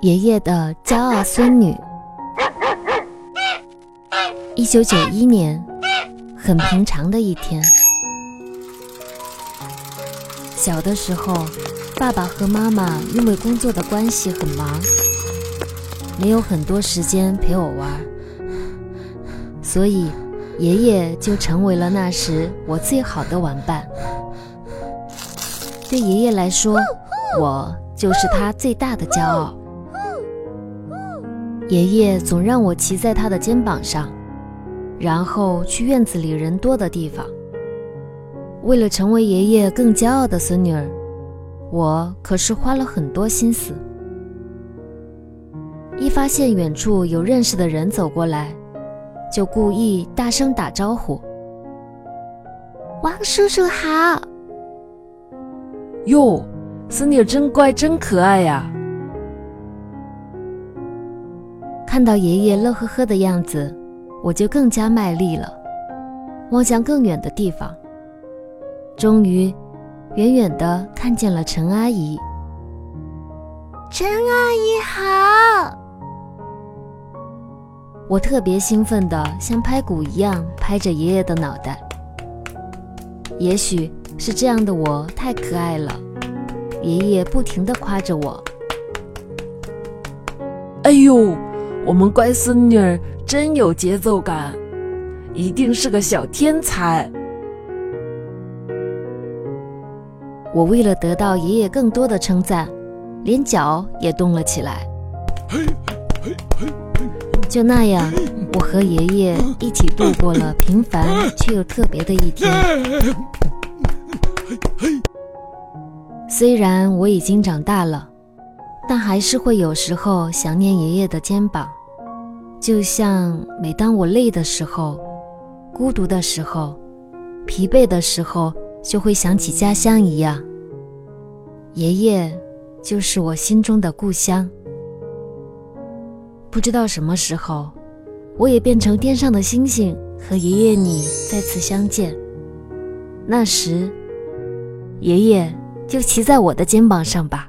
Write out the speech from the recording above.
爷爷的骄傲孙女。一九九一年，很平常的一天。小的时候，爸爸和妈妈因为工作的关系很忙，没有很多时间陪我玩，所以爷爷就成为了那时我最好的玩伴。对爷爷来说，我就是他最大的骄傲。爷爷总让我骑在他的肩膀上，然后去院子里人多的地方。为了成为爷爷更骄傲的孙女儿，我可是花了很多心思。一发现远处有认识的人走过来，就故意大声打招呼：“王叔叔好！”哟，孙女真乖，真可爱呀！看到爷爷乐呵呵的样子，我就更加卖力了，望向更远的地方。终于，远远的看见了陈阿姨。陈阿姨好！我特别兴奋的像拍鼓一样拍着爷爷的脑袋。也许。是这样的，我太可爱了。爷爷不停的夸着我。哎呦，我们乖孙女儿真有节奏感，一定是个小天才。我为了得到爷爷更多的称赞，连脚也动了起来。就那样，我和爷爷一起度过了平凡却又特别的一天。虽然我已经长大了，但还是会有时候想念爷爷的肩膀，就像每当我累的时候、孤独的时候、疲惫的时候，就会想起家乡一样。爷爷就是我心中的故乡。不知道什么时候，我也变成天上的星星，和爷爷你再次相见。那时。爷爷就骑在我的肩膀上吧。